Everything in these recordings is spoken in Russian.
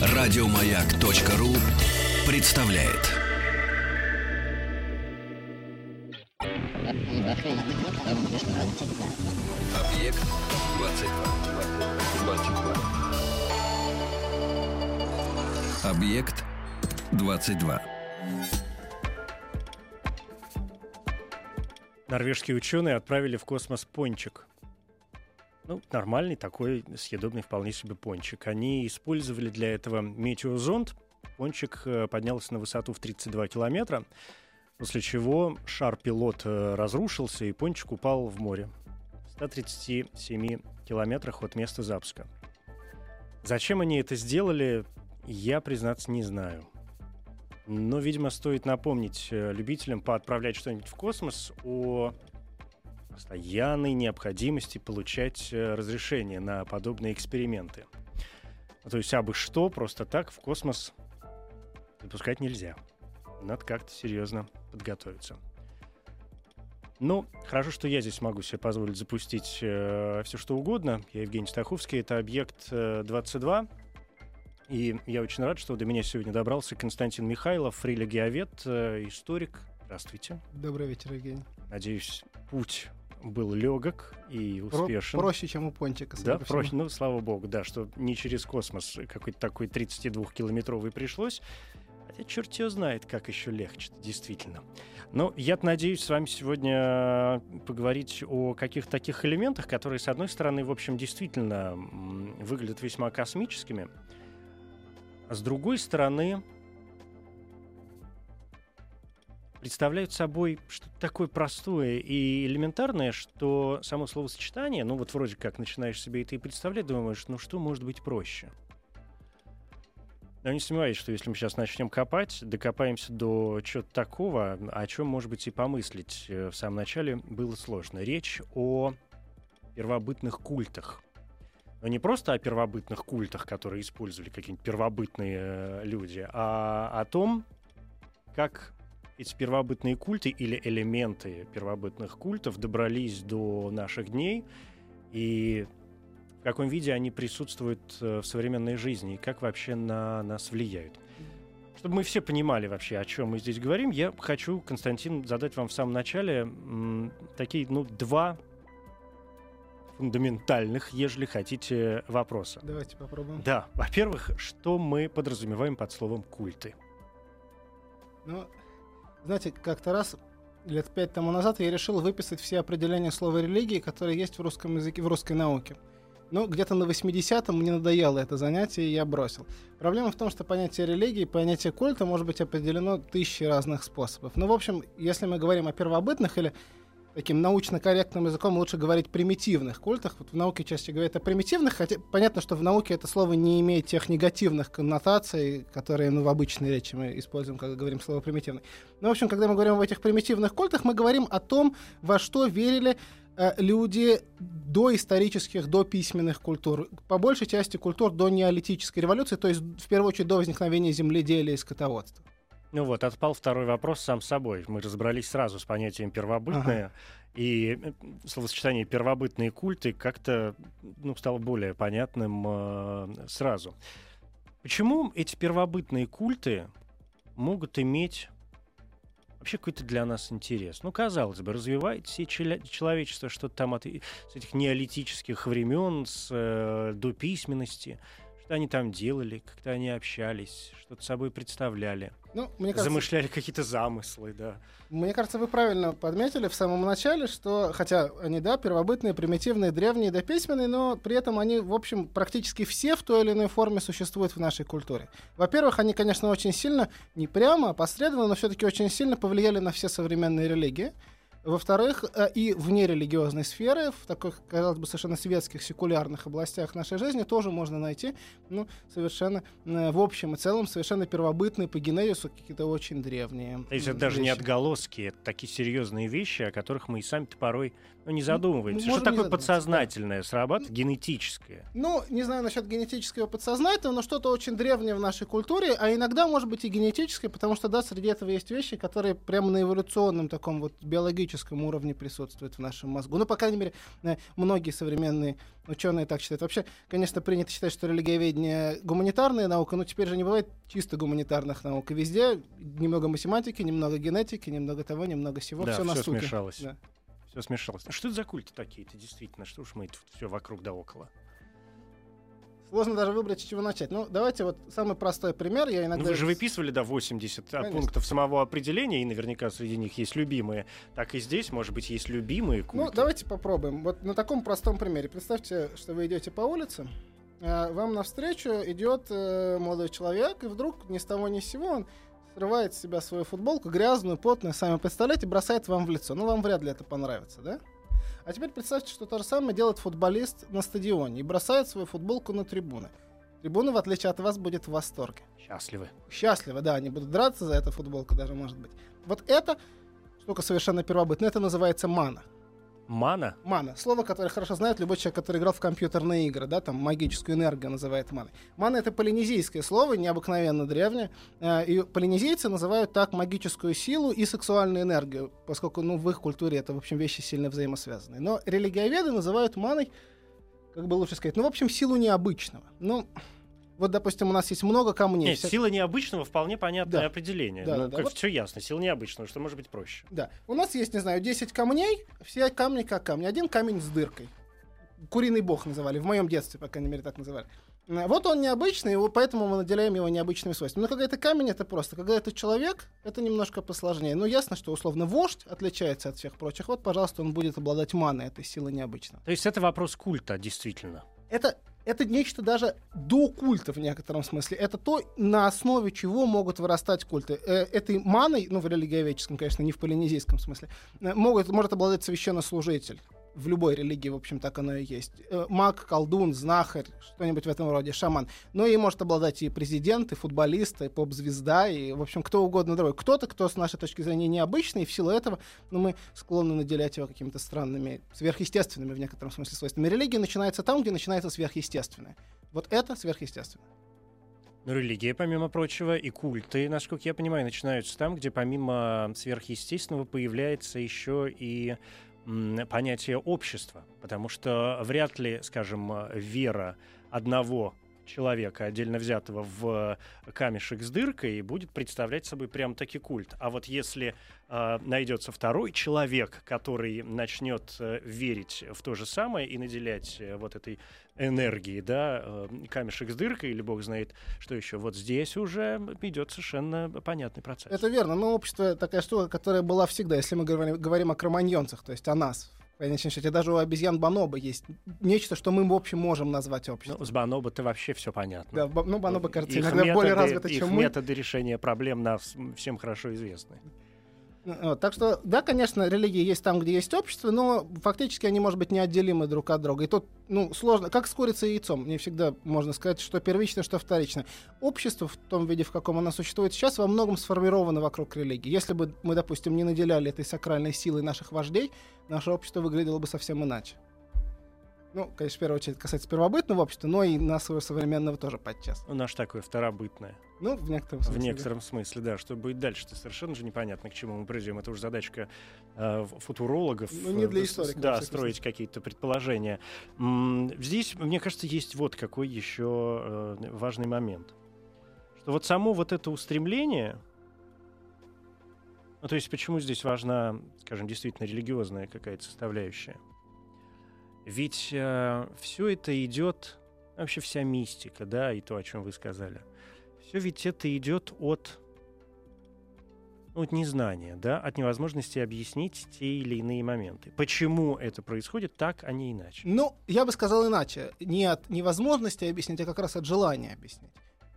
Радиомаяк.ру представляет. Объект 22. 22. Объект 22. Норвежские ученые отправили в космос пончик. Ну, нормальный такой съедобный вполне себе пончик. Они использовали для этого метеозонд. Пончик э, поднялся на высоту в 32 километра, после чего шар-пилот э, разрушился, и пончик упал в море. В 137 километрах от места запуска. Зачем они это сделали, я, признаться, не знаю. Но, видимо, стоит напомнить э, любителям поотправлять что-нибудь в космос о постоянной необходимости получать э, разрешение на подобные эксперименты. То есть, абы что, просто так в космос запускать нельзя. Надо как-то серьезно подготовиться. Ну, хорошо, что я здесь могу себе позволить запустить э, все что угодно. Я Евгений Стаховский, это объект э, 22. И я очень рад, что до меня сегодня добрался Константин Михайлов, фрилегиовед, э, историк. Здравствуйте. Добрый вечер, Евгений. Надеюсь, путь был легок и успешен. Про- проще, чем у пончика. Да, проще. Ну, слава богу, да, что не через космос какой-то такой 32-километровый пришлось. Хотя черт его знает, как еще легче действительно. Но я надеюсь с вами сегодня поговорить о каких-то таких элементах, которые, с одной стороны, в общем, действительно выглядят весьма космическими, а с другой стороны, представляют собой что-то такое простое и элементарное, что само словосочетание, ну вот вроде как начинаешь себе это и представлять, думаешь, ну что может быть проще? Я не сомневаюсь, что если мы сейчас начнем копать, докопаемся до чего-то такого, о чем, может быть, и помыслить э, в самом начале было сложно. Речь о первобытных культах. Но не просто о первобытных культах, которые использовали какие-нибудь первобытные э, люди, а о том, как эти первобытные культы или элементы первобытных культов добрались до наших дней и в каком виде они присутствуют э, в современной жизни и как вообще на нас влияют. Чтобы мы все понимали вообще, о чем мы здесь говорим, я хочу, Константин, задать вам в самом начале м, такие, ну, два фундаментальных, ежели хотите, вопроса. Давайте попробуем. Да, во-первых, что мы подразумеваем под словом культы? Ну, знаете, как-то раз лет пять тому назад я решил выписать все определения слова религии, которые есть в русском языке, в русской науке. Ну, где-то на 80-м мне надоело это занятие, и я бросил. Проблема в том, что понятие религии, понятие культа может быть определено тысячи разных способов. Ну, в общем, если мы говорим о первобытных или таким научно-корректным языком лучше говорить примитивных культах. Вот в науке чаще говорят о примитивных, хотя понятно, что в науке это слово не имеет тех негативных коннотаций, которые ну, в обычной речи мы используем, когда говорим слово примитивный. Ну, в общем, когда мы говорим об этих примитивных культах, мы говорим о том, во что верили э, люди до исторических, до письменных культур, по большей части культур до неолитической революции, то есть в первую очередь до возникновения земледелия и скотоводства. Ну вот, отпал второй вопрос сам собой. Мы разобрались сразу с понятием первобытное, и э, словосочетание первобытные культы как-то ну, стало более понятным э, сразу. Почему эти первобытные культы могут иметь вообще какой-то для нас интерес? Ну, казалось бы, развивает все человечество что-то там от, и- с этих неолитических времен, с э, до письменности. Что они там делали, как-то они общались, что-то собой представляли. Ну, мне кажется, Замышляли какие-то замыслы, да. Мне кажется, вы правильно подметили в самом начале, что, хотя они, да, первобытные, примитивные, древние, дописьменные, но при этом они, в общем, практически все в той или иной форме существуют в нашей культуре. Во-первых, они, конечно, очень сильно, не прямо, а посредственно, но все-таки очень сильно повлияли на все современные религии. Во-вторых, э, и вне религиозной сферы, в таких, казалось бы, совершенно светских, секулярных областях нашей жизни тоже можно найти, ну, совершенно, э, в общем и целом, совершенно первобытные по генезису какие-то очень древние. Это даже не отголоски, это такие серьезные вещи, о которых мы и сами-то порой ну, не задумываемся. можем что такое подсознательное срабатывает, генетическое? Ну, не знаю насчет генетического подсознательного, но что-то очень древнее в нашей культуре, а иногда может быть и генетическое, потому что, да, среди этого есть вещи, которые прямо на эволюционном таком вот биологическом уровне присутствует в нашем мозгу. Ну, по крайней мере, э, многие современные ученые так считают. Вообще, конечно, принято считать, что религиоведение гуманитарная наука, но теперь же не бывает чисто гуманитарных наук. И везде немного математики, немного генетики, немного того, немного всего. Да, все на всё стуке. смешалось. Да. Все смешалось. А что это за культы такие-то, действительно? Что уж мы тут все вокруг да около? Сложно даже выбрать, с чего начать. Ну, давайте вот самый простой пример. Я Ну, иногда... вы же выписывали, да, 80 Конечно. пунктов самого определения, и наверняка среди них есть любимые. Так и здесь, может быть, есть любимые культы. Ну, давайте попробуем. Вот на таком простом примере. Представьте, что вы идете по улице, а вам навстречу идет э, молодой человек, и вдруг ни с того ни с сего он срывает с себя свою футболку, грязную, потную, сами представляете, бросает вам в лицо. Ну, вам вряд ли это понравится, да? А теперь представьте, что то же самое делает футболист на стадионе и бросает свою футболку на трибуны. Трибуна, в отличие от вас, будет в восторге. Счастливы. Счастливы, да, они будут драться за эту футболку даже, может быть. Вот это штука совершенно первобытная, это называется мана. Мана? Мана. Слово, которое хорошо знает любой человек, который играл в компьютерные игры, да, там магическую энергию называет маной. Мана — это полинезийское слово, необыкновенно древнее. э, И полинезийцы называют так магическую силу и сексуальную энергию, поскольку, ну, в их культуре это, в общем, вещи сильно взаимосвязанные. Но религиоведы называют маной, как бы лучше сказать, ну, в общем, силу необычного. Ну, вот, допустим, у нас есть много камней. Нет, вся- сила необычного вполне понятное Да. определение. Да, ну, да, да. как Вот- все ясно. Сила необычного, что может быть проще. Да. У нас есть, не знаю, 10 камней, все камни как камни. Один камень с дыркой. Куриный бог называли, в моем детстве, по крайней мере, так называли. Вот он необычный, его- поэтому мы наделяем его необычными свойствами. Но когда это камень, это просто. Когда это человек, это немножко посложнее. Но ясно, что условно вождь отличается от всех прочих. Вот, пожалуйста, он будет обладать маной, этой силы необычного. То есть это вопрос культа, действительно. Это, это нечто даже до культа в некотором смысле. Это то, на основе чего могут вырастать культы. Э, этой маной, ну, в религиоведческом, конечно, не в полинезийском смысле, э, могут, может обладать священнослужитель. В любой религии, в общем, так оно и есть. Э, Маг, колдун, знахарь, что-нибудь в этом роде, шаман. Но и может обладать и президент, и футболист, и поп-звезда, и, в общем, кто угодно другой. Кто-то, кто с нашей точки зрения необычный, и в силу этого ну, мы склонны наделять его какими-то странными, сверхъестественными в некотором смысле свойствами. Религия начинается там, где начинается сверхъестественное. Вот это сверхъестественно. Но религия, помимо прочего, и культы, насколько я понимаю, начинаются там, где помимо сверхъестественного появляется еще и понятие общества. Потому что вряд ли, скажем, э, вера одного человека, отдельно взятого в камешек с дыркой, будет представлять собой прям таки культ. А вот если э, найдется второй человек, который начнет э, верить в то же самое и наделять э, вот этой энергией, да, э, камешек с дыркой, или бог знает, что еще, вот здесь уже идет совершенно понятный процесс. Это верно, но общество такая штука, которая была всегда, если мы говорим, говорим о кроманьонцах, то есть о нас. В конечном счете, даже у обезьян Бонобо есть нечто, что мы, в общем, можем назвать обществом. Ну, с Бонобо-то вообще все понятно. Да, ну, Бонобо, кажется, Их иногда более методы- развито, их чем мы. методы решения проблем нам всем хорошо известны. Вот, так что, да, конечно, религии есть там, где есть общество, но фактически они, может быть, неотделимы друг от друга. И тут, ну, сложно, как с курицей и яйцом. Не всегда можно сказать, что первично, что вторично. Общество в том виде, в каком оно существует сейчас, во многом сформировано вокруг религии. Если бы мы, допустим, не наделяли этой сакральной силой наших вождей, наше общество выглядело бы совсем иначе. Ну, конечно, в первую очередь касается первобытного общества, но и нашего современного тоже подчас. Ну, наш такое второбытное. Ну, в некотором В смысле. да. некотором смысле, да. Что будет дальше-то совершенно же непонятно, к чему мы придем. Это уже задачка э, футурологов. Ну, не для э, историков, Да, строить какие-то предположения. Здесь, мне кажется, есть вот какой еще э, важный момент. Что вот само вот это устремление... Ну, то есть почему здесь важна, скажем, действительно религиозная какая-то составляющая? Ведь все это идет, вообще вся мистика, да, и то, о чем вы сказали, все ведь это идет от, ну, от незнания, да, от невозможности объяснить те или иные моменты. Почему это происходит так, а не иначе? Ну, я бы сказал иначе. Не от невозможности объяснить, а как раз от желания объяснить.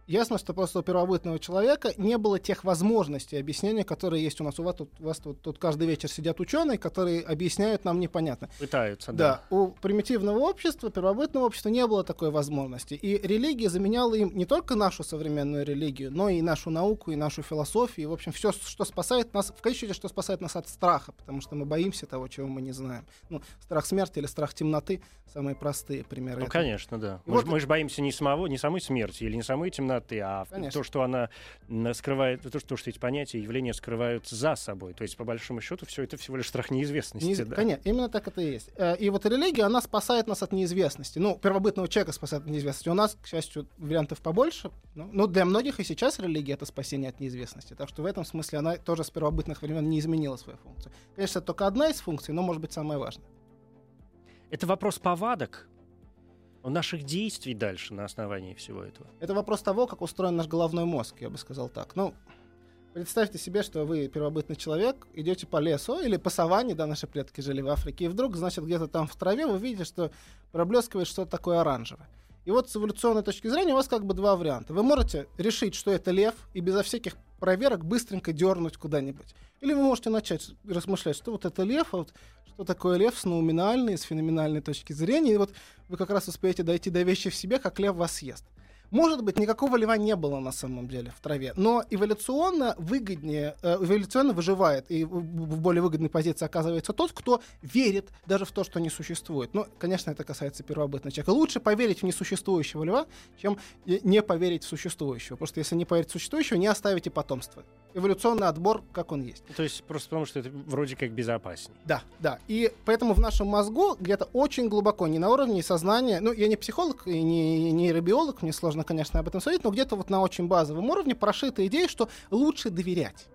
Ясно, что просто у первобытного человека не было тех возможностей объяснения, которые есть у нас. У вас тут, у вас тут, тут каждый вечер сидят ученые, которые объясняют нам непонятно. Пытаются, Да, да. у примитивного общества, первобытного общества не было такой возможности. И религия заменяла им не только нашу современную религию, но и нашу науку, и нашу философию. И, в общем, все, что спасает нас, в конечном счете, что спасает нас от страха, потому что мы боимся того, чего мы не знаем. Ну, страх смерти или страх темноты — самые простые примеры. Ну, этого. конечно, да. И Мы, вот- ж- мы же боимся не самого, не самой смерти или не самой темноты, темноты, а Конечно. то, что она скрывает, то, что, что эти понятия, явления скрывают за собой. То есть, по большому счету, все это всего лишь страх неизвестности. Неиз- да. Конечно, именно так это и есть. Э, И вот религия, она спасает нас от неизвестности. Ну, первобытного человека спасает от неизвестности. У нас, к счастью, вариантов побольше. Ну, но для многих и сейчас религия — это спасение от неизвестности. Так что в этом смысле она тоже с первобытных времен не изменила свою функцию. Конечно, это только одна из функций, но, может быть, самая важная. Это вопрос повадок наших действий дальше на основании всего этого. Это вопрос того, как устроен наш головной мозг, я бы сказал так. Ну, представьте себе, что вы первобытный человек, идете по лесу или по саванне, да, наши предки жили в Африке, и вдруг, значит, где-то там в траве вы видите, что проблескивает что-то такое оранжевое. И вот с эволюционной точки зрения у вас как бы два варианта. Вы можете решить, что это лев, и безо всяких проверок быстренько дернуть куда-нибудь. Или вы можете начать размышлять, что вот это лев, а вот что такое лев с науминальной, с феноменальной точки зрения. И вот вы как раз успеете дойти до вещи в себе, как лев вас съест. Может быть, никакого льва не было на самом деле в траве, но эволюционно выгоднее, э, эволюционно выживает и в более выгодной позиции оказывается тот, кто верит даже в то, что не существует. Ну, конечно, это касается первобытного человека. Лучше поверить в несуществующего льва, чем э, не поверить в существующего. Потому что если не поверить в существующего, не оставите потомство. Эволюционный отбор, как он есть. То есть просто потому, что это вроде как безопаснее. Да, да. И поэтому в нашем мозгу где-то очень глубоко, не на уровне сознания, ну, я не психолог и не нейробиолог, мне сложно, конечно, об этом судить, но где-то вот на очень базовом уровне прошита идея, что лучше доверять.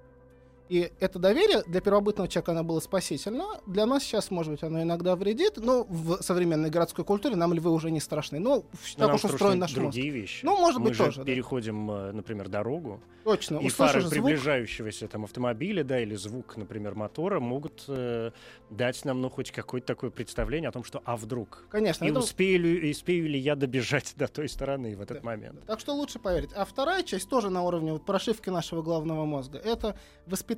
И это доверие для первобытного человека оно было спасительно. Для нас сейчас, может быть, оно иногда вредит, но в современной городской культуре нам львы уже не страшны. Ну, Но так уж устроен наш мозг. другие вещи. Ну, может Мы быть, же тоже, да. переходим, э, например, дорогу, Точно. и фары звук, приближающегося там автомобиля, да, или звук, например, мотора могут э, дать нам, ну, хоть какое-то такое представление о том, что а вдруг? конечно. И это- успею ли, успею ли я добежать до той стороны в этот Да. момент? Так что лучше поверить. А вторая часть тоже на уровне вот прошивки нашего головного мозга. Это воспитание.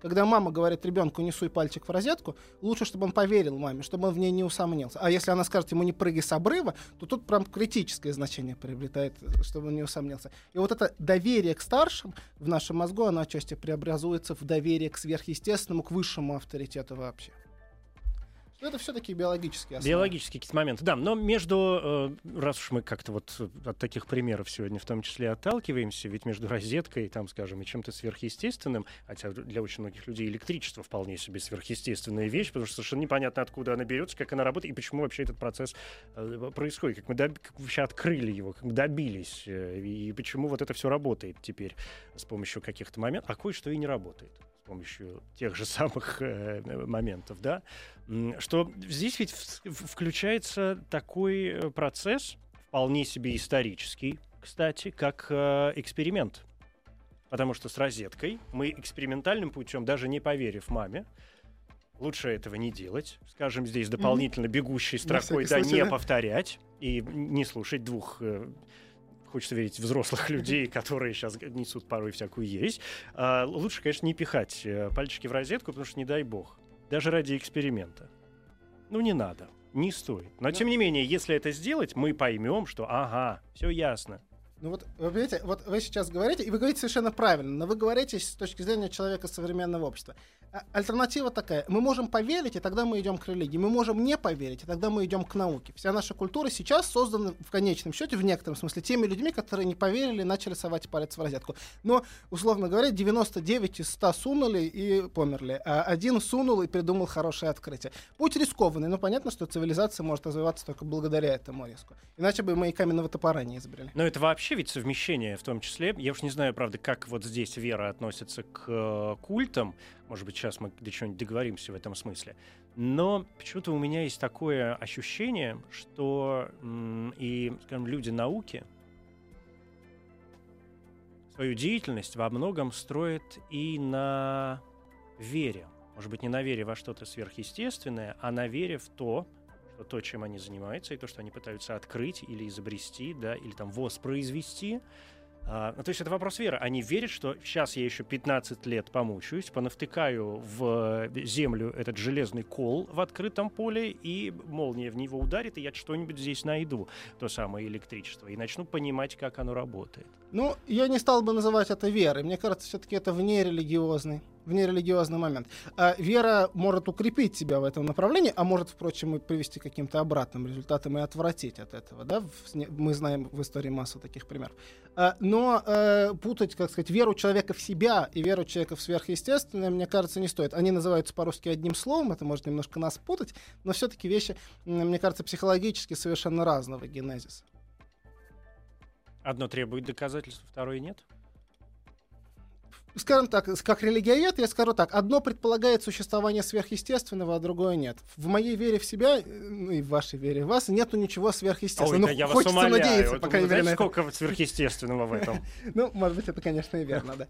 Когда мама говорит ребенку не суй пальчик в розетку, лучше, чтобы он поверил маме, чтобы он в ней не усомнился. А если она скажет ему не прыгай с обрыва, то тут прям критическое значение приобретает, чтобы он не усомнился. И вот это доверие к старшим в нашем мозгу, оно отчасти преобразуется в доверие к сверхъестественному, к высшему авторитету вообще. Что это все-таки биологические основы. Биологические какие-то моменты, да. Но между, э, раз уж мы как-то вот от таких примеров сегодня в том числе отталкиваемся, ведь между розеткой, там, скажем, и чем-то сверхъестественным, хотя для очень многих людей электричество вполне себе сверхъестественная вещь, потому что совершенно непонятно, откуда она берется, как она работает и почему вообще этот процесс э, происходит, как мы, доб- как вообще открыли его, как мы добились, э, и почему вот это все работает теперь с помощью каких-то моментов, а кое-что и не работает с помощью тех же самых э, моментов, да, что здесь ведь включается такой э, процесс, вполне себе исторический, кстати, как э, эксперимент. Потому что с розеткой мы экспериментальным путем, даже не поверив маме, лучше этого не делать, скажем, здесь дополнительно бегущей строкой, да, случай, не да. повторять и не слушать двух э, хочется верить, взрослых людей, которые сейчас несут порой всякую ересь, а, лучше, конечно, не пихать э, пальчики в розетку, потому что не дай бог. Даже ради эксперимента. Ну, не надо. Не стоит. Но, Ну. тем не менее, если это сделать, мы поймем, что ага, все ясно. Ну вот, вы понимаете, вот вы сейчас говорите, и вы говорите совершенно правильно, но вы говорите с точки зрения человека современного общества. А- Альтернатива такая. Мы можем поверить, и тогда мы идем к религии. Мы можем не поверить, и тогда мы идем к науке. Вся наша культура сейчас создана в конечном счете, в некотором смысле, теми людьми, которые не поверили и начали совать палец в розетку. Но, условно говоря, 99 из 100 сунули и померли, а один сунул и придумал хорошее открытие. Путь рискованный, но понятно, что цивилизация может развиваться только благодаря этому риску. Иначе бы мы и каменного топора не изобрели. Но это вообще ведь совмещение в том числе. Я уж не знаю, правда, как вот здесь вера относится к э, культам. Может быть, сейчас мы до чего-нибудь договоримся в этом смысле. Но почему-то у меня есть такое ощущение, что и, скажем, люди науки свою деятельность во многом строят и на вере. Может быть, не на вере во что-то сверхъестественное, а на вере в то, что то, чем они занимаются, и то, что они пытаются открыть или изобрести, да, или там воспроизвести, а, ну, то есть это вопрос веры. Они верят, что сейчас я еще 15 лет помучаюсь, понавтыкаю в землю этот железный кол в открытом поле, и молния в него ударит, и я что-нибудь здесь найду, то самое электричество, и начну понимать, как оно работает. Ну, я не стал бы называть это верой. Мне кажется, все-таки это вне религиозный в нерелигиозный момент. А вера может укрепить тебя в этом направлении, а может, впрочем, и привести к каким-то обратным результатам и отвратить от этого. Да? Мы знаем в истории массу таких примеров. А, но э, путать, как сказать, веру человека в себя и веру человека в сверхъестественное, мне кажется, не стоит. Они называются по-русски одним словом, это может немножко нас путать, но все-таки вещи, мне кажется, психологически совершенно разного генезиса. Одно требует доказательств, второе нет? Скажем так, как религиовед, я скажу так, одно предполагает существование сверхъестественного, а другое нет. В моей вере в себя, э, ну и в вашей вере в вас, нету ничего сверхъестественного. Ой, ну, я хочется вас умоляю. надеяться, по крайней мере. сколько сверхъестественного в этом? Ну, может быть, это, конечно, и верно, да.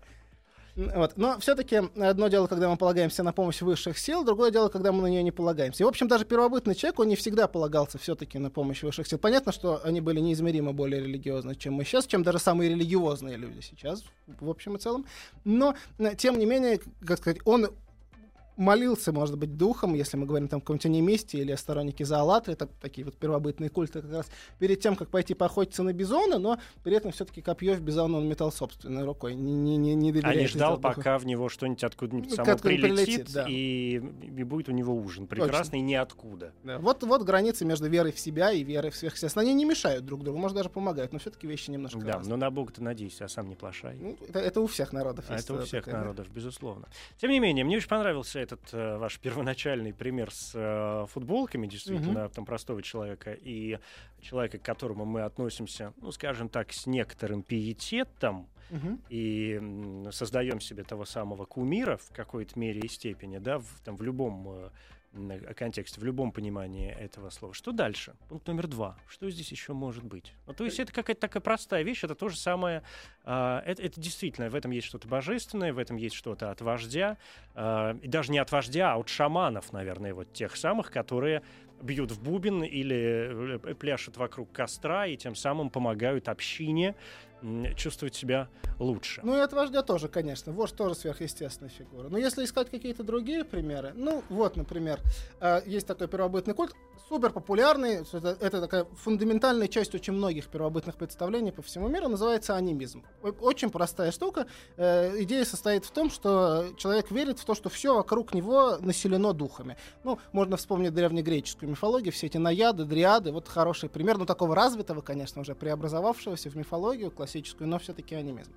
Вот. Но все-таки одно дело, когда мы полагаемся на помощь высших сил, другое дело, когда мы на нее не полагаемся. И, в общем, даже первобытный человек, он не всегда полагался все-таки на помощь высших сил. Понятно, что они были неизмеримо более религиозны, чем мы сейчас, чем даже самые религиозные люди сейчас, в общем и целом. Но, тем не менее, как сказать, он молился, может быть, духом, если мы говорим там о каком-нибудь анимисте или о стороннике Заалатры, это такие вот первобытные культы, как раз перед тем, как пойти поохотиться на бизона, но при этом все-таки копье в бизона он метал собственной рукой, не, не, не. А не ждал, пока в него что-нибудь откуда-нибудь ну, само прилетит, прилетит да. и, и будет у него ужин прекрасный Точно. ниоткуда. Да. Вот, вот границы между верой в себя и верой в сверхъестественное. Они не мешают друг другу, может, даже помогают, но все-таки вещи немножко Да, разные. но на Бога ты надейся, а сам не плашай. Ну, это, это у всех народов а. Это у всех такая, народов, да? безусловно. Тем не менее, мне очень понравился этот э, ваш первоначальный пример с э, футболками, действительно, mm-hmm. там простого человека, и человека, к которому мы относимся, ну, скажем так, с некоторым пиететом, uh и создаем себе того самого кумира в какой-то мере и степени, да, в, там, в любом э, контексте, в любом понимании этого слова. Что дальше? Пункт номер два. Что здесь еще может быть? Ну, то есть это какая-то такая простая вещь, это то же самое. Э, это, это действительно, в этом есть что-то божественное, в этом есть что-то от вождя. Э, и даже не от вождя, а от шаманов, наверное, вот тех самых, которые бьют в бубен или э, пляшут вокруг костра и тем самым помогают общине чувствовать себя лучше. Ну и от вождя тоже, конечно. Вождь тоже сверхъестественная фигура. Но если искать какие-то другие примеры, ну вот, например, э, есть такой первобытный культ, супер популярный, это, это такая фундаментальная часть очень многих первобытных представлений по всему миру, называется анимизм. Очень простая штука. Э, идея состоит в том, что человек верит в то, что все вокруг него населено духами. Ну, можно вспомнить древнегреческую мифологию, все эти наяды, дриады, вот хороший пример, ну такого развитого, конечно, уже преобразовавшегося в мифологию классическую классическую, но все-таки анимизм.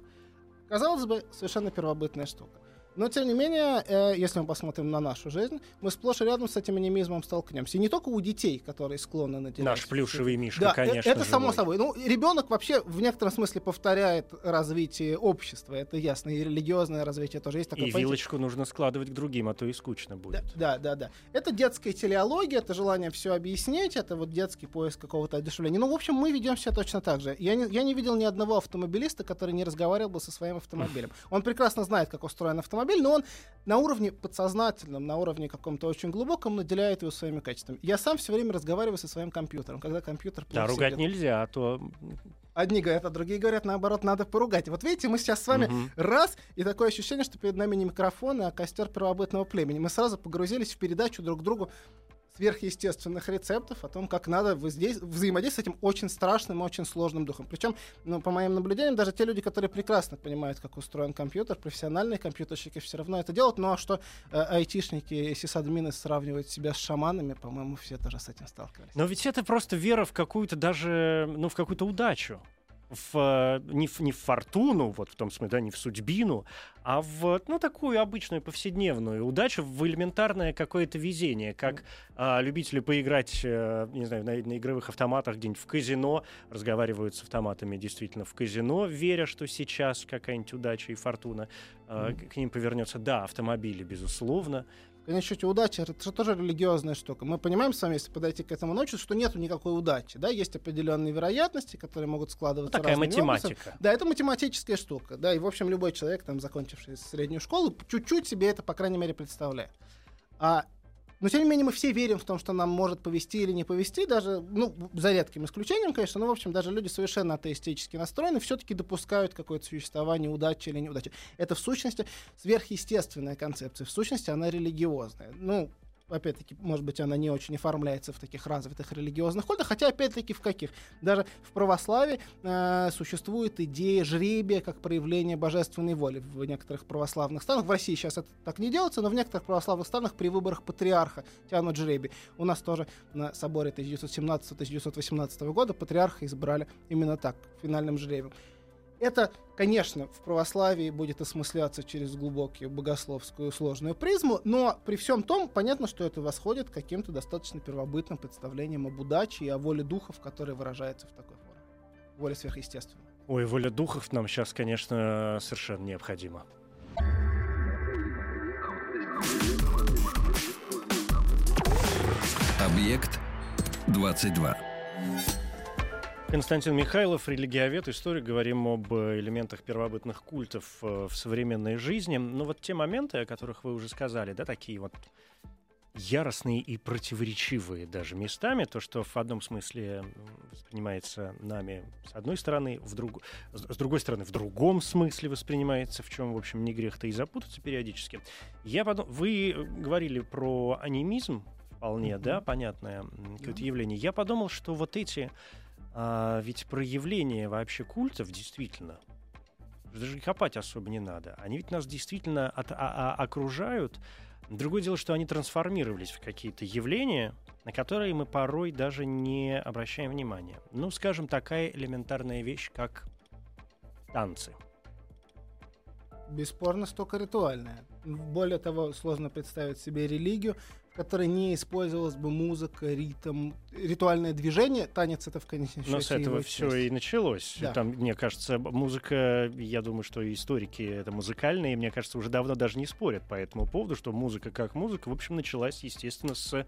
Казалось бы, совершенно первобытная штука. Но, тем не менее, э, если мы посмотрим на нашу жизнь, мы сплошь и рядом с этим анимизмом столкнемся. И не только у детей, которые склонны наделять. Наш плюшевый мишка, да, э, конечно. Это живой. само собой. Ну, ребенок вообще в некотором смысле повторяет развитие общества. Это ясно. И религиозное развитие тоже есть. Такое и понятие. вилочку нужно складывать к другим, а то и скучно будет. Да, да, да, да. Это детская телеология, это желание все объяснить, это вот детский поиск какого-то одешевления. Ну, в общем, мы ведем себя точно так же. Я не, я не видел ни одного автомобилиста, который не разговаривал бы со своим автомобилем. Он прекрасно знает, как устроен автомобиль автомобиль, но он на уровне подсознательном, на уровне каком-то очень глубоком наделяет его своими качествами. Я сам все время разговариваю со своим компьютером, когда компьютер... Да, ругать идет. нельзя, а то... Одни говорят, а другие говорят, наоборот, надо поругать. Вот видите, мы сейчас с вами угу. раз, и такое ощущение, что перед нами не микрофон, а костер первобытного племени. Мы сразу погрузились в передачу друг другу сверхъестественных рецептов о том, как надо взаимодействовать с этим очень страшным, очень сложным духом. Причем, ну, по моим наблюдениям, даже те люди, которые прекрасно понимают, как устроен компьютер, профессиональные компьютерщики все равно это делают. Ну а что э, айтишники, сисадмины сравнивают себя с шаманами, по-моему, все тоже с этим сталкивались. Но ведь это просто вера в какую-то даже, ну, в какую-то удачу в, э, не, в, не в фортуну, вот в том смысле, да, не в судьбину, а в, ну, такую обычную повседневную удачу, в элементарное какое-то везение, как а, любители поиграть, а, не знаю, на, на игровых автоматах где-нибудь в казино, разговаривают с автоматами действительно в казино, веря, что сейчас какая-нибудь удача и фортуна а, к ним повернется. Да, автомобили, безусловно, счете, удача это же тоже религиозная штука. Мы понимаем с вами, если подойти к этому ночью, что нет никакой удачи. Да? Есть определенные вероятности, которые могут складываться Такая математика. Образом. Да, это математическая штука. Да, и, в общем, любой человек, там, закончивший среднюю школу, чуть-чуть себе это, по крайней мере, представляет. А но, тем не менее, мы все верим в том, что нам может повести или не повести, даже, ну, за редким исключением, конечно, но, в общем, даже люди совершенно атеистически настроены все-таки допускают какое-то существование удачи или неудачи. Это, в сущности, сверхъестественная концепция. В сущности, она религиозная. Ну, опять-таки, может быть, она не очень оформляется в таких развитых религиозных культах, хотя, опять-таки, в каких? Даже в православии э, существует идея жребия как проявление божественной воли в некоторых православных странах. В России сейчас это так не делается, но в некоторых православных странах при выборах патриарха тянут жребий. У нас тоже на соборе 1917-1918 года патриарха избрали именно так, финальным жребием. Это, конечно, в православии будет осмысляться через глубокую богословскую сложную призму, но при всем том, понятно, что это восходит к каким-то достаточно первобытным представлениям об удаче и о воле духов, которая выражается в такой форме. Воля сверхъестественная. Ой, воля духов нам сейчас, конечно, совершенно необходима. Объект 22. Константин Михайлов, религиовед, историк. Говорим об э, элементах первобытных культов э, в современной жизни. Но вот те моменты, о которых вы уже сказали, да, такие вот яростные и противоречивые даже местами, то, что в одном смысле воспринимается нами с одной стороны, в друг... с другой стороны, в другом смысле воспринимается, в чем, в общем, не грех-то и запутаться периодически. Я подум... Вы говорили про анимизм, вполне, mm-hmm. да, понятное какое-то yeah. явление. Я подумал, что вот эти а, ведь проявления вообще культов действительно, даже копать особо не надо. Они ведь нас действительно от, а, а, окружают. Другое дело, что они трансформировались в какие-то явления, на которые мы порой даже не обращаем внимания. Ну, скажем, такая элементарная вещь, как танцы. Бесспорно, столько ритуальная. Более того, сложно представить себе религию, которой не использовалась бы музыка, ритм, ритуальное движение. Танец это в конечном счете. Но с этого все и началось. Да. Там, мне кажется, музыка, я думаю, что историки это музыкальные, мне кажется, уже давно даже не спорят по этому поводу, что музыка как музыка, в общем, началась, естественно, с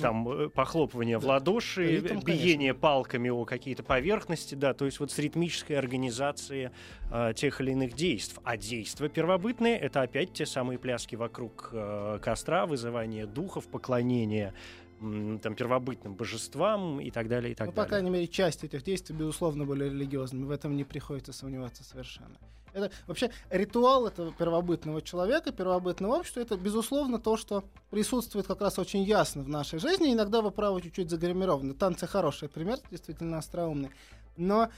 там э, похлопывание да. в ладоши, Ритм, биение конечно. палками о какие-то поверхности, да, то есть вот с ритмической организацией э, тех или иных действий. А действия первобытные — это опять те самые пляски вокруг э, костра, вызывание духов, поклонение там, первобытным божествам и так далее, и так ну, далее. По крайней мере, часть этих действий, безусловно, были религиозными. В этом не приходится сомневаться совершенно. Это вообще ритуал этого первобытного человека, первобытного общества, это, безусловно, то, что присутствует как раз очень ясно в нашей жизни. Иногда, вы правы, чуть-чуть загримированы. Танцы хороший пример, действительно остроумный. Но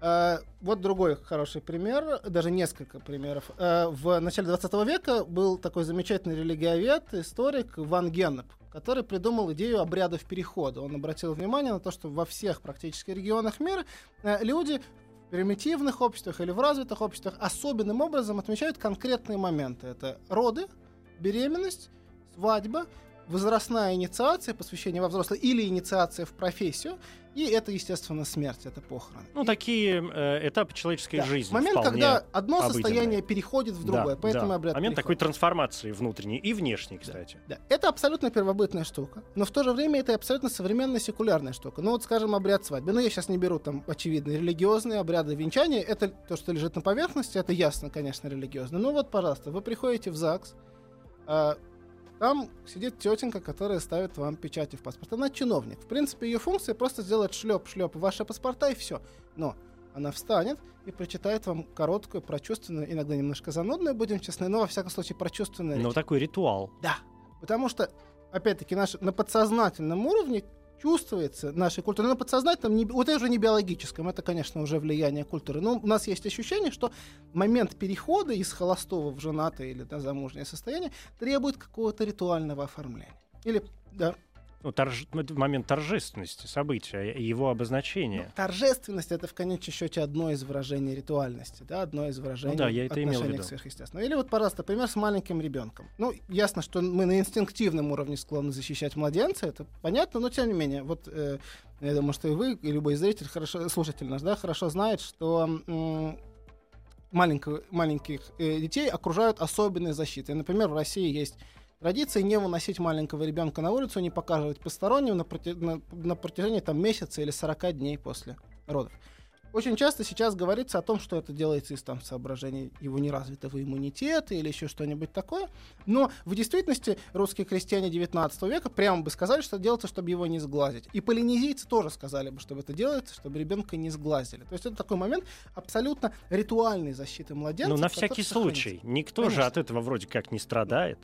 Uh, вот другой хороший пример, даже несколько примеров. Uh, в начале 20 века был такой замечательный религиовед, историк Ван Геннеп, который придумал идею обрядов перехода. Он обратил внимание на то, что во всех практически регионах мира uh, люди примитивных обществах или в развитых обществах особенным образом отмечают конкретные моменты. Это роды, беременность, свадьба, возрастная инициация, посвящение во взрослое или инициация в профессию, и это, естественно, смерть, это похороны. Ну, и... такие э, этапы человеческой да. жизни. Момент, когда одно обыденные. состояние переходит в другое, да, поэтому да. обряд Момент перехода. такой трансформации внутренней и внешней, кстати. Да. да. Это абсолютно первобытная штука, но в то же время это абсолютно современная секулярная штука. Ну вот, скажем, обряд свадьбы. Ну, я сейчас не беру там очевидные религиозные обряды венчания. Это то, что лежит на поверхности, это ясно, конечно, религиозно. Ну вот, пожалуйста, вы приходите в ЗАГС, а, там сидит тетенька, которая ставит вам печати в паспорт. Она чиновник. В принципе, ее функция просто сделать шлеп-шлеп ваши паспорта и все. Но она встанет и прочитает вам короткую, прочувственную, иногда немножко занудную, будем честны, но во всяком случае прочувственную. Ну, такой ритуал. Да. Потому что, опять-таки, наш, на подсознательном уровне чувствуется нашей культуры, но подсознательном, не, вот это уже не биологическом, это, конечно, уже влияние культуры. Но у нас есть ощущение, что момент перехода из холостого в женатое или да, замужнее состояние требует какого-то ритуального оформления. Или, да, ну, торж... момент торжественности события, его обозначение. Ну, торжественность это в конечном счете одно из выражений ритуальности, да, одно из выражений ну, да, я это имел в виду. к сверхъестественному. Или вот, пожалуйста, пример с маленьким ребенком. Ну, ясно, что мы на инстинктивном уровне склонны защищать младенца, это понятно, но тем не менее, вот э, я думаю, что и вы, и любой зритель, хорошо, слушатель наш, да, хорошо знает, что м- маленьких, маленьких э, детей окружают особенные защиты. Например, в России есть Традиция не выносить маленького ребенка на улицу, не показывать посторонним на, проти... на, на протяжении там, месяца или 40 дней после родов. Очень часто сейчас говорится о том, что это делается из там, соображений его неразвитого иммунитета или еще что-нибудь такое. Но в действительности русские крестьяне 19 века прямо бы сказали, что это делается, чтобы его не сглазить. И полинезийцы тоже сказали бы, чтобы это делается, чтобы ребенка не сглазили. То есть это такой момент абсолютно ритуальной защиты младенца. Ну, на всякий случай. Никто Конечно. же от этого вроде как не страдает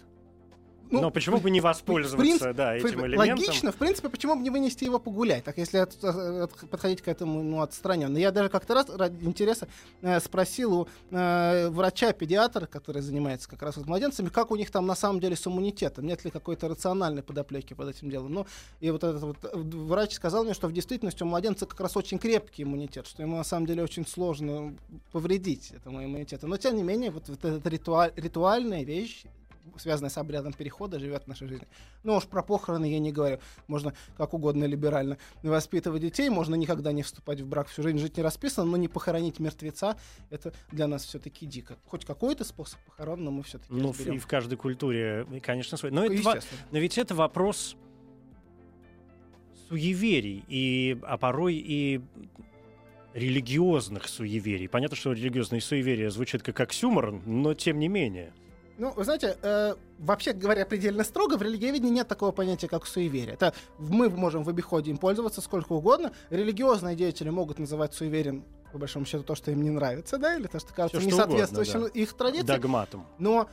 Ну, Но почему бы не воспользоваться, принцип, да, этим в, элементом? Логично, в принципе, почему бы не вынести его погулять, так если от, от, подходить к этому ну, отстраненно. Я даже как-то раз ради интереса э, спросил у э, врача-педиатра, который занимается как раз с младенцами, как у них там на самом деле с иммунитетом, нет ли какой-то рациональной подоплеки под этим делом. Ну, и вот этот вот э, врач сказал мне, что в действительности у младенца как раз очень крепкий иммунитет, что ему на самом деле очень сложно повредить этому иммунитету. Но тем не менее, вот, вот эта ритуаль, ритуальная вещь, связанная с обрядом перехода, живет в нашей жизни. Ну уж про похороны я не говорю. Можно как угодно либерально воспитывать детей, можно никогда не вступать в брак, всю жизнь жить не расписано, но не похоронить мертвеца, это для нас все-таки дико. Хоть какой-то способ похорон, но мы все-таки Ну, разберем. и в каждой культуре, конечно, свой. Но, это, но ведь это вопрос суеверий, и, а порой и религиозных суеверий. Понятно, что религиозные суеверия звучат как оксюмор, но тем не менее. Ну, вы знаете, э, вообще говоря предельно строго, в религиоведении нет такого понятия, как суеверие. Это мы можем в обиходе им пользоваться сколько угодно. Религиозные деятели могут называть суеверием, по большому счету, то, что им не нравится, да, или то, что кажется Все, несоответствующим да. их традициям. Догматом. Но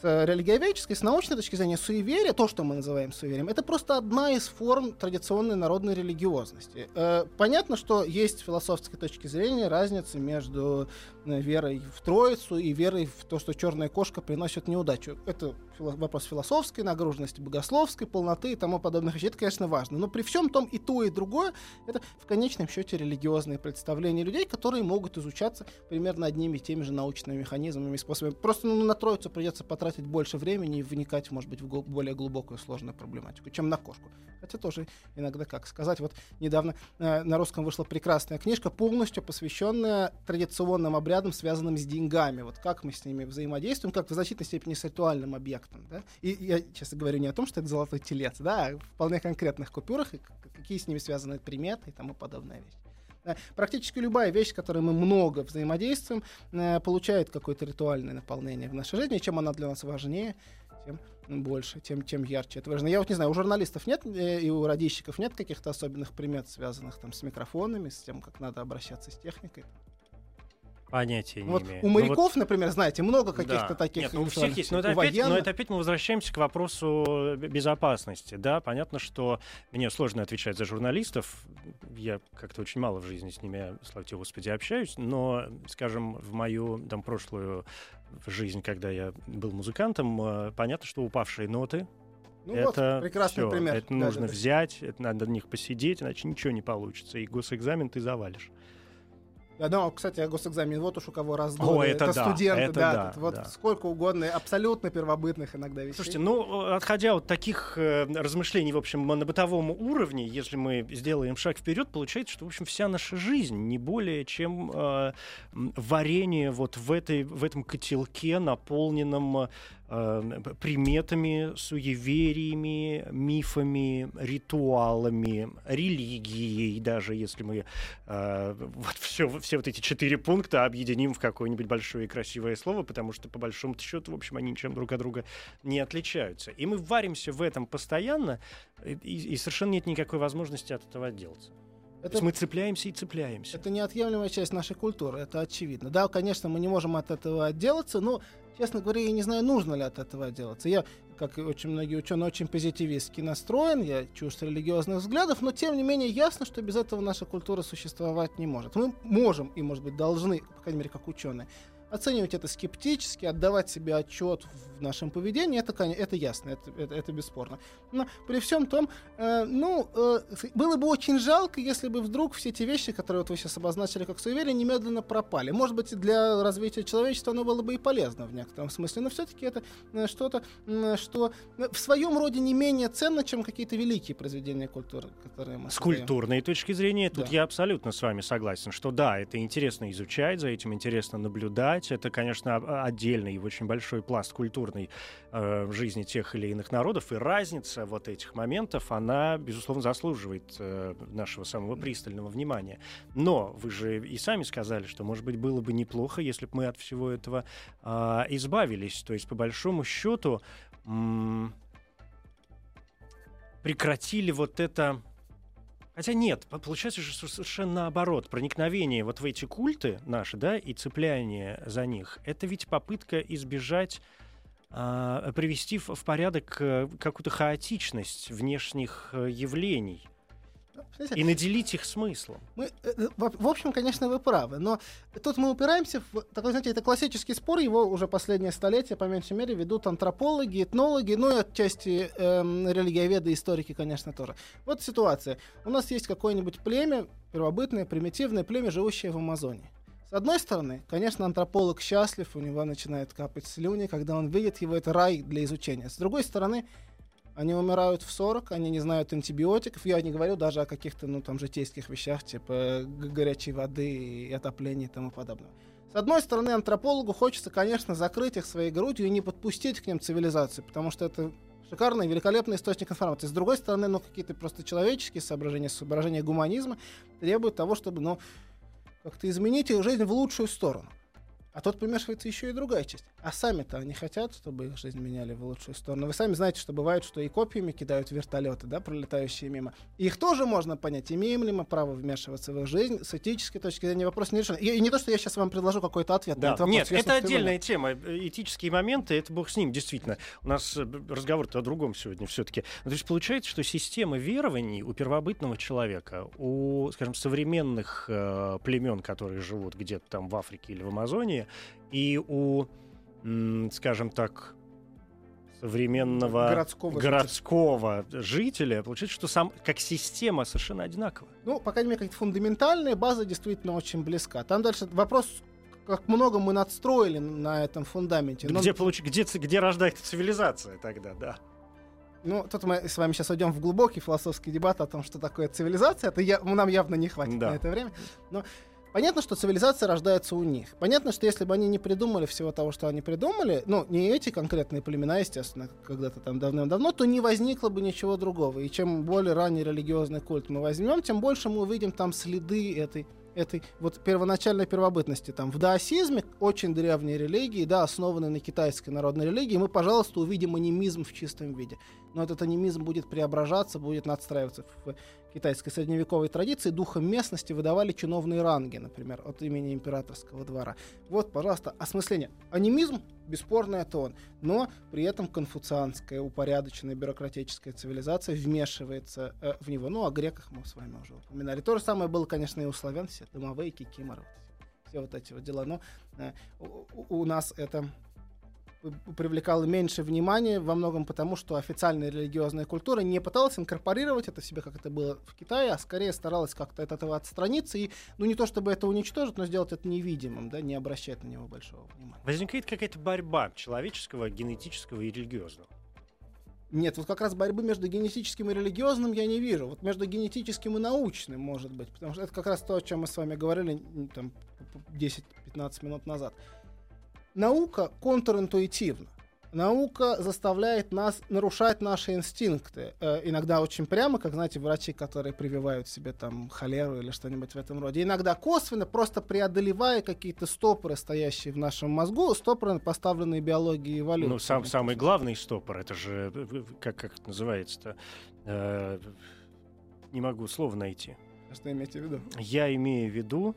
с э, религиоведческой, с научной точки зрения, суеверие, то, что мы называем суеверием, это просто одна из форм традиционной народной религиозности. Э, понятно, что есть с философской точки зрения разница между э, верой в Троицу и верой в то, что черная кошка приносит неудачу. Это вопрос философской нагруженности, богословской полноты и тому подобных вещей. Это, конечно, важно. Но при всем том и то, и другое, это в конечном счете религиозные представления людей, которые могут изучаться примерно одними и теми же научными механизмами и способами. Просто ну, на Троицу придется потратить больше времени и вникать, может быть, в более глубокую сложную проблематику, чем на кошку. Хотя тоже иногда, как сказать, вот недавно э, на русском вышла прекрасная книжка, полностью посвященная традиционным обрядам, связанным с деньгами. Вот как мы с ними взаимодействуем, как в значительной степени с ритуальным объектом. Да? И я, честно говорю, не о том, что это золотой телец, да, а вполне конкретных купюрах, и какие с ними связаны приметы и тому подобная вещь. Практически любая вещь, с которой мы много взаимодействуем, э, получает какое-то ритуальное наполнение в нашей жизни. Чем она для нас важнее, тем больше, тем, тем ярче это выражено. Я вот не знаю, у журналистов нет э, и у радищиков нет каких-то особенных примет, связанных там с микрофонами, с тем, как надо обращаться с техникой. Понятия не вот имею. У моряков, ну, вот... например, знаете, много каких-то да. таких. Нет, ну, у всех есть. Но это, опять, но это опять мы возвращаемся к вопросу безопасности. Да, понятно, что мне сложно отвечать за журналистов. Я как-то очень мало в жизни с ними, слава тебе, Господи, общаюсь. Но, скажем, в мою там, прошлую жизнь, когда я был музыкантом, э, понятно, что упавшие ноты ну это вот, прекрасный всё, пример. Это нужно да, взять, это надо на них посидеть, иначе ничего не получится. И госэкзамен ты завалишь. Да, ну, кстати, госэкзамен, вот уж у кого раздули. О, это, это да, студенты, это да. да, вот да. сколько угодно, абсолютно первобытных иногда вещей. Слушайте, ну, отходя от таких э, размышлений, в общем, на бытовом уровне, если мы сделаем шаг вперед, получается, что, в общем, вся наша жизнь не более чем э, варенье вот в, этой, в этом котелке, наполненном Э, приметами, суевериями, мифами, ритуалами, религией, даже если мы э, вот все, все вот эти четыре пункта объединим в какое-нибудь большое и красивое слово, потому что по большому счету, в общем, они ничем друг от друга не отличаются. И мы варимся в этом постоянно, и, и совершенно нет никакой возможности от этого отделаться. Это, То есть мы цепляемся и цепляемся. Это неотъемлемая часть нашей культуры, это очевидно. Да, конечно, мы не можем от этого отделаться, но честно говоря, я не знаю, нужно ли от этого делаться. Я, как и очень многие ученые, очень позитивистски настроен, я чужд религиозных взглядов, но тем не менее ясно, что без этого наша культура существовать не может. Мы можем и, может быть, должны, по крайней мере, как ученые, оценивать это скептически, отдавать себе отчет в нашем поведении, это, это ясно, это, это, это бесспорно. Но при всем том, э, ну, э, было бы очень жалко, если бы вдруг все те вещи, которые вот вы сейчас обозначили как суеверие, немедленно пропали. Может быть, для развития человечества оно было бы и полезно в некотором смысле, но все-таки это э, что-то, э, что в своем роде не менее ценно, чем какие-то великие произведения культуры, которые мы С создаем. культурной точки зрения, тут да. я абсолютно с вами согласен, что да, это интересно изучать, за этим интересно наблюдать, это, конечно, отдельный и очень большой пласт культурной э, жизни тех или иных народов, и разница вот этих моментов, она, безусловно, заслуживает э, нашего самого пристального внимания. Но вы же и сами сказали, что, может быть, было бы неплохо, если бы мы от всего этого э, избавились. То есть, по большому счету, м- прекратили вот это Хотя нет, получается же совершенно наоборот. Проникновение вот в эти культы наши, да, и цепляние за них, это ведь попытка избежать а, привести в, порядок э, какую-то хаотичность внешних э, явлений и наделить их смыслом. Мы, э, в общем, конечно, вы правы, но тут мы упираемся в такой, знаете, это классический спор, его уже последнее столетие, по меньшей мере, ведут антропологи, этнологи, ну и отчасти эм, религиоведы, историки, конечно, тоже. Вот ситуация. У нас есть какое-нибудь племя, первобытное, примитивное племя, живущее в Амазонии. С одной стороны, конечно, антрополог счастлив, у него начинает капать слюни, когда он видит его, это рай для изучения. С другой стороны, они умирают в 40, они не знают антибиотиков. Я не говорю даже о каких-то, ну, там, житейских вещах, типа горячей воды и отопления и тому подобное. С одной стороны, антропологу хочется, конечно, закрыть их своей грудью и не подпустить к ним цивилизацию, потому что это шикарный, великолепный источник информации. С другой стороны, ну, какие-то просто человеческие соображения, соображения гуманизма требуют того, чтобы, ну, как-то изменить их жизнь в лучшую сторону. А тут примешивается еще и другая часть. А сами-то они хотят, чтобы их жизнь меняли в лучшую сторону. Вы сами знаете, что бывает, что и копьями кидают вертолеты, да, пролетающие мимо. их тоже можно понять, имеем ли мы право вмешиваться в их жизнь. С этической точки зрения вопрос не решен. И, и не то, что я сейчас вам предложу какой-то ответ. Да. Вопрос, Нет, это отдельная тема. Этические моменты, это бог с ним, действительно. У нас э, разговор-то о другом сегодня все-таки. То есть получается, что система верований у первобытного человека, у, скажем, современных э, племен, которые живут где-то там в Африке или в Амазонии, и у скажем так, современного городского, городского жителя. жителя, получается, что сам как система совершенно одинаковая. Ну, по крайней мере, как фундаментальная база действительно очень близка. Там дальше вопрос, как много мы надстроили на этом фундаменте. Но... Где, получ... где, где рождается цивилизация тогда, да? Ну, тут мы с вами сейчас уйдем в глубокий философский дебат о том, что такое цивилизация. Это я, нам явно не хватит да. на это время. Но Понятно, что цивилизация рождается у них. Понятно, что если бы они не придумали всего того, что они придумали, ну, не эти конкретные племена, естественно, когда-то там давным-давно, то не возникло бы ничего другого. И чем более ранний религиозный культ мы возьмем, тем больше мы увидим там следы этой этой вот первоначальной первобытности. Там в даосизме, очень древней религии, да, основанной на китайской народной религии, мы, пожалуйста, увидим анимизм в чистом виде. Но этот анимизм будет преображаться, будет надстраиваться в китайской средневековой традиции духом местности выдавали чиновные ранги, например, от имени императорского двора. Вот, пожалуйста, осмысление. Анимизм, бесспорно, это он. Но при этом конфуцианская, упорядоченная бюрократическая цивилизация вмешивается э, в него. Ну, о греках мы с вами уже упоминали. То же самое было, конечно, и у славян, все домовые, кикиморы, все вот эти вот дела. Но э, у, у нас это привлекало меньше внимания во многом потому, что официальная религиозная культура не пыталась инкорпорировать это в себе, как это было в Китае, а скорее старалась как-то от этого отстраниться и, ну не то чтобы это уничтожить, но сделать это невидимым, да, не обращать на него большого внимания. Возникает какая-то борьба человеческого, генетического и религиозного. Нет, вот как раз борьбы между генетическим и религиозным я не вижу. Вот между генетическим и научным, может быть. Потому что это как раз то, о чем мы с вами говорили там, 10-15 минут назад. Наука контринтуитивна. Наука заставляет нас нарушать наши инстинкты. Э, иногда очень прямо, как, знаете, врачи, которые прививают себе там холеру или что-нибудь в этом роде. Иногда косвенно, просто преодолевая какие-то стопоры, стоящие в нашем мозгу, стопоры, поставленные биологией и эволюцией. Ну, сам, самый главный стопор, это же, э, как, как это называется-то? Э, не могу слова найти. А что имеете в виду? Я имею в виду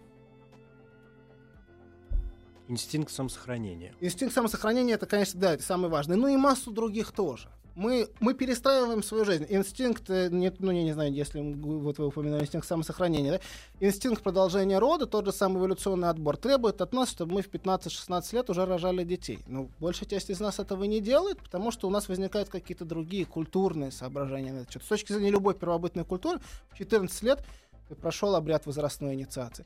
Инстинкт самосохранения. Инстинкт самосохранения это, конечно, да, это самый важный. Ну и массу других тоже. Мы, мы перестраиваем свою жизнь. Инстинкт, э, нет, ну я не знаю, если вот вы упоминали инстинкт самосохранения, да? инстинкт продолжения рода, тот же самый эволюционный отбор, требует от нас, чтобы мы в 15-16 лет уже рожали детей. Ну, большая часть из нас этого не делает, потому что у нас возникают какие-то другие культурные соображения на это. С точки зрения любой первобытной культуры, в 14 лет ты прошел обряд возрастной инициации.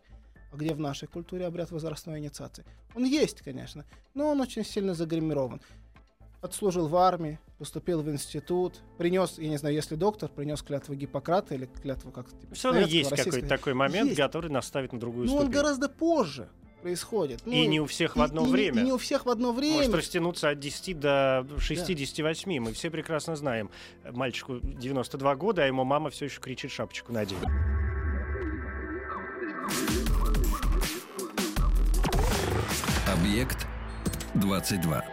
А где в нашей культуре обряд возрастной инициации? Он есть, конечно, но он очень сильно загримирован. Отслужил в армии, поступил в институт, принес, я не знаю, если доктор, принес клятву Гиппократа или клятву как типа, Все равно есть какой-то такой момент, есть. который наставит на другую Но ступень. он гораздо позже происходит. Ну, и не у всех в одно и, время. И, и не у всех в одно время. Может растянуться от 10 до 68. Да. Мы все прекрасно знаем. Мальчику 92 года, а ему мама все еще кричит шапочку надень. Объект 22.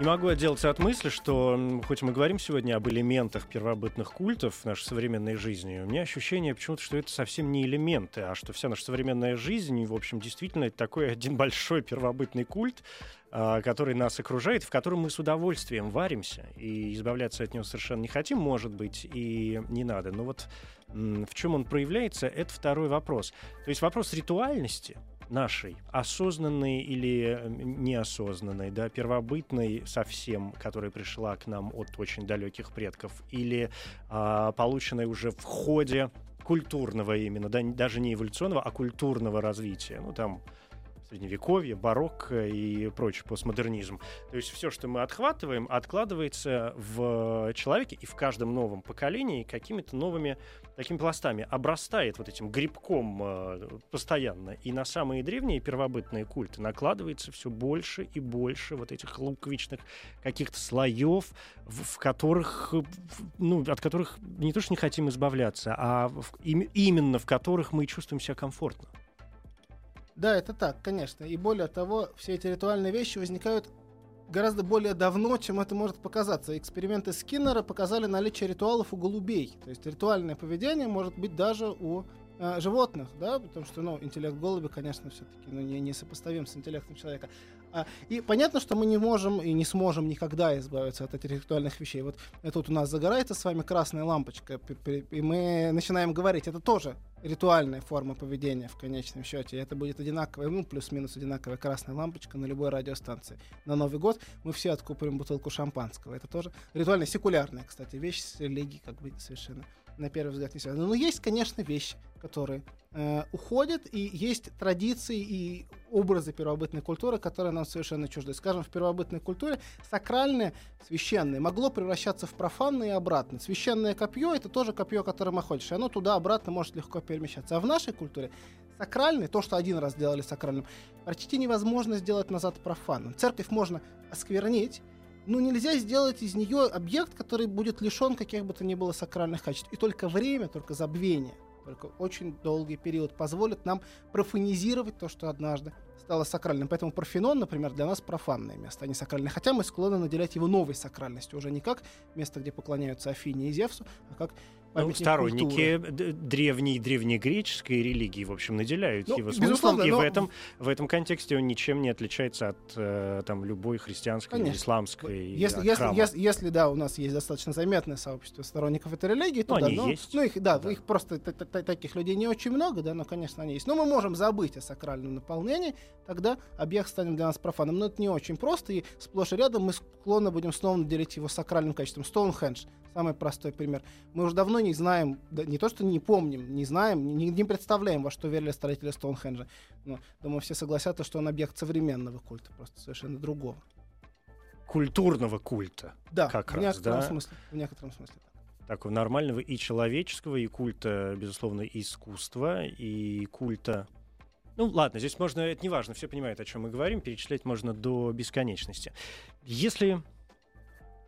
Не могу отделаться от мысли, что хоть мы говорим сегодня об элементах первобытных культов в нашей современной жизни, у меня ощущение почему-то, что это совсем не элементы, а что вся наша современная жизнь, в общем, действительно это такой один большой первобытный культ, а, который нас окружает, в котором мы с удовольствием варимся и избавляться от него совершенно не хотим, может быть, и не надо. Но вот в чем он проявляется, это второй вопрос. То есть вопрос ритуальности — нашей, осознанной или э, неосознанной, да, первобытной совсем, которая пришла к нам от очень далеких предков, или а, полученной уже в ходе культурного именно, да, даже не эволюционного, а культурного развития. Ну, там средневековье, барокко и прочий постмодернизм. То есть все, что мы отхватываем, откладывается в человеке и в каждом новом поколении какими-то новыми такими пластами, обрастает вот этим грибком э, постоянно. И на самые древние первобытные культы накладывается все больше и больше вот этих луковичных каких-то слоев, в, которых, ну, от которых не то что не хотим избавляться, а в, им, именно в которых мы чувствуем себя комфортно. Да, это так, конечно. И более того, все эти ритуальные вещи возникают гораздо более давно, чем это может показаться. Эксперименты Скиннера показали наличие ритуалов у голубей. То есть ритуальное поведение может быть даже у э, животных, да, потому что, ну, интеллект голуби, конечно, все-таки ну, не, не сопоставим с интеллектом человека. А, и понятно, что мы не можем и не сможем никогда избавиться от этих ритуальных вещей. Вот тут у нас загорается с вами красная лампочка, и мы начинаем говорить, это тоже ритуальная форма поведения в конечном счете. Это будет одинаковая, ну, плюс-минус одинаковая красная лампочка на любой радиостанции. На Новый год мы все откупорим бутылку шампанского. Это тоже ритуальная, секулярная, кстати, вещь с религией как бы совершенно на первый взгляд не связаны. Но есть, конечно, вещи, которые э, уходят, и есть традиции и образы первобытной культуры, которые нам совершенно чужды. Скажем, в первобытной культуре сакральное, священное могло превращаться в профанное и обратно. Священное копье — это тоже копье, которым охотишь, и оно туда-обратно может легко перемещаться. А в нашей культуре сакральное, то, что один раз сделали сакральным, почти невозможно сделать назад профанным. Церковь можно осквернить, ну, нельзя сделать из нее объект, который будет лишен каких бы то ни было сакральных качеств. И только время, только забвение, только очень долгий период позволит нам профанизировать то, что однажды стало сакральным. Поэтому Парфенон, например, для нас профанное место, а не сакральное. Хотя мы склонны наделять его новой сакральностью, уже не как место, где поклоняются Афине и Зевсу, а как ну, сторонники культуры. древней древнегреческой религии, в общем, наделяют ну, его смыслом, и но... в, этом, в этом контексте он ничем не отличается от э, там, любой христианской Конечно. исламской если, если, если, если, да, у нас есть достаточно заметное сообщество сторонников этой религии, то ну, да, они ну, есть. ну их, да, да. их просто таких людей не очень много, да, но, конечно, они есть. Но мы можем забыть о сакральном наполнении, тогда объект станет для нас профаном. Но это не очень просто, и сплошь и рядом мы склонны будем снова наделить его сакральным качеством. Стоунхендж Самый простой пример. Мы уже давно не знаем, да, не то что не помним, не знаем, не, не представляем, во что верили строители Стоунхенджа. Но, думаю, все согласятся, что он объект современного культа, просто совершенно другого. Культурного культа. Да, как в раз, некотором да? смысле. В некотором смысле. Такого нормального и человеческого, и культа, безусловно, искусства, и культа ну ладно, здесь можно, это не важно, все понимают, о чем мы говорим, перечислять можно до бесконечности. Если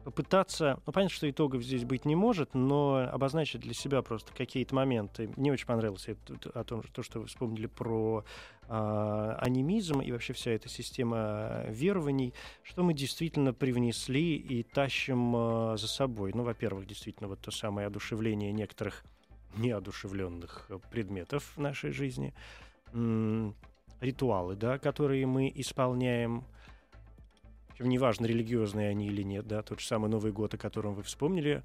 попытаться, ну понятно, что итогов здесь быть не может, но обозначить для себя просто какие-то моменты. Мне очень понравилось это, о том, то, что вы вспомнили про э, анимизм и вообще вся эта система верований, что мы действительно привнесли и тащим э, за собой. Ну, во-первых, действительно, вот то самое одушевление некоторых неодушевленных предметов в нашей жизни, м- ритуалы, да, которые мы исполняем, неважно, религиозные они или нет, да, тот же самый Новый год, о котором вы вспомнили,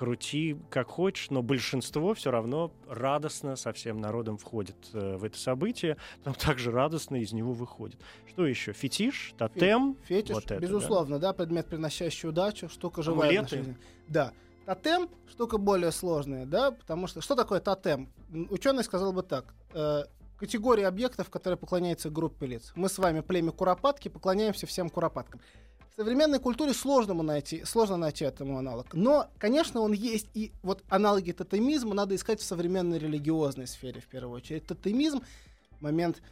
крути как хочешь, но большинство все равно радостно со всем народом входит э, в это событие, потом также радостно из него выходит. Что еще? Фетиш, тотем? Фетиш, вот это, безусловно, да? да, предмет, приносящий удачу, штука живая Амулеты. Да. Тотем штука более сложная, да, потому что что такое тотем? Ученый сказал бы так: э, категории объектов, которые поклоняются группе лиц. Мы с вами, племя Куропатки, поклоняемся всем Куропаткам. В современной культуре сложно найти, сложно найти этому аналог. Но, конечно, он есть. И вот аналоги тотемизма надо искать в современной религиозной сфере, в первую очередь. Тотемизм — момент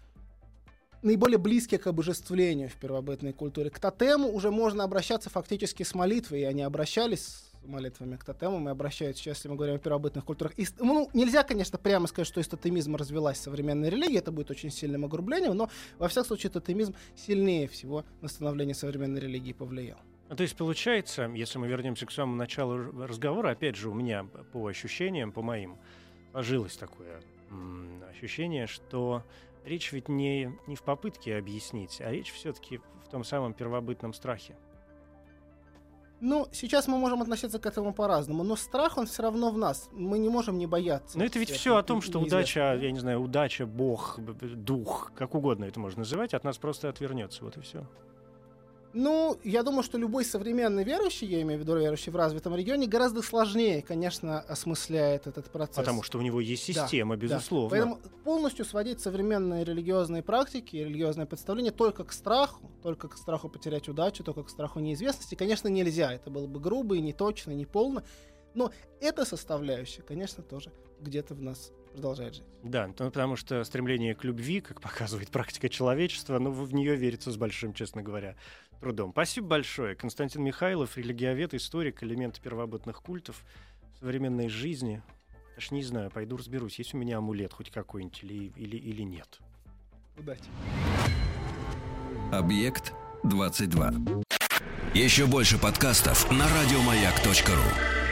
наиболее близкие к обожествлению в первобытной культуре. К тотему уже можно обращаться фактически с молитвой, и они обращались молитвами к тотемам и обращаются если мы говорим о первобытных культурах. И, ну, нельзя, конечно, прямо сказать, что из тотемизма развелась современная религия, это будет очень сильным огрублением, но, во всяком случае, тотемизм сильнее всего на становление современной религии повлиял. Ну, то есть получается, если мы вернемся к самому началу разговора, опять же, у меня по ощущениям, по моим, сложилось такое ощущение, что речь ведь не, не в попытке объяснить, а речь все-таки в том самом первобытном страхе. Ну, сейчас мы можем относиться к этому по-разному, но страх, он все равно в нас. Мы не можем не бояться. Но это ведь все о том, что удача, я не знаю, удача, бог, дух, как угодно это можно называть, от нас просто отвернется. Вот и все. Ну, я думаю, что любой современный верующий, я имею в виду верующий в развитом регионе, гораздо сложнее, конечно, осмысляет этот процесс. Потому что у него есть система, да, безусловно. Да. Поэтому полностью сводить современные религиозные практики, религиозное представление только к страху, только к страху потерять удачу, только к страху неизвестности, конечно, нельзя. Это было бы грубо и неточно, и неполно. Но эта составляющая, конечно, тоже где-то в нас продолжает жить. Да, ну, потому что стремление к любви, как показывает практика человечества, ну, в нее верится с большим, честно говоря, трудом. Спасибо большое. Константин Михайлов, религиовед, историк, элементы первобытных культов, современной жизни. Аж не знаю, пойду разберусь, есть у меня амулет хоть какой-нибудь или, или, или нет. Удачи. Объект 22. Еще больше подкастов на радиомаяк.ру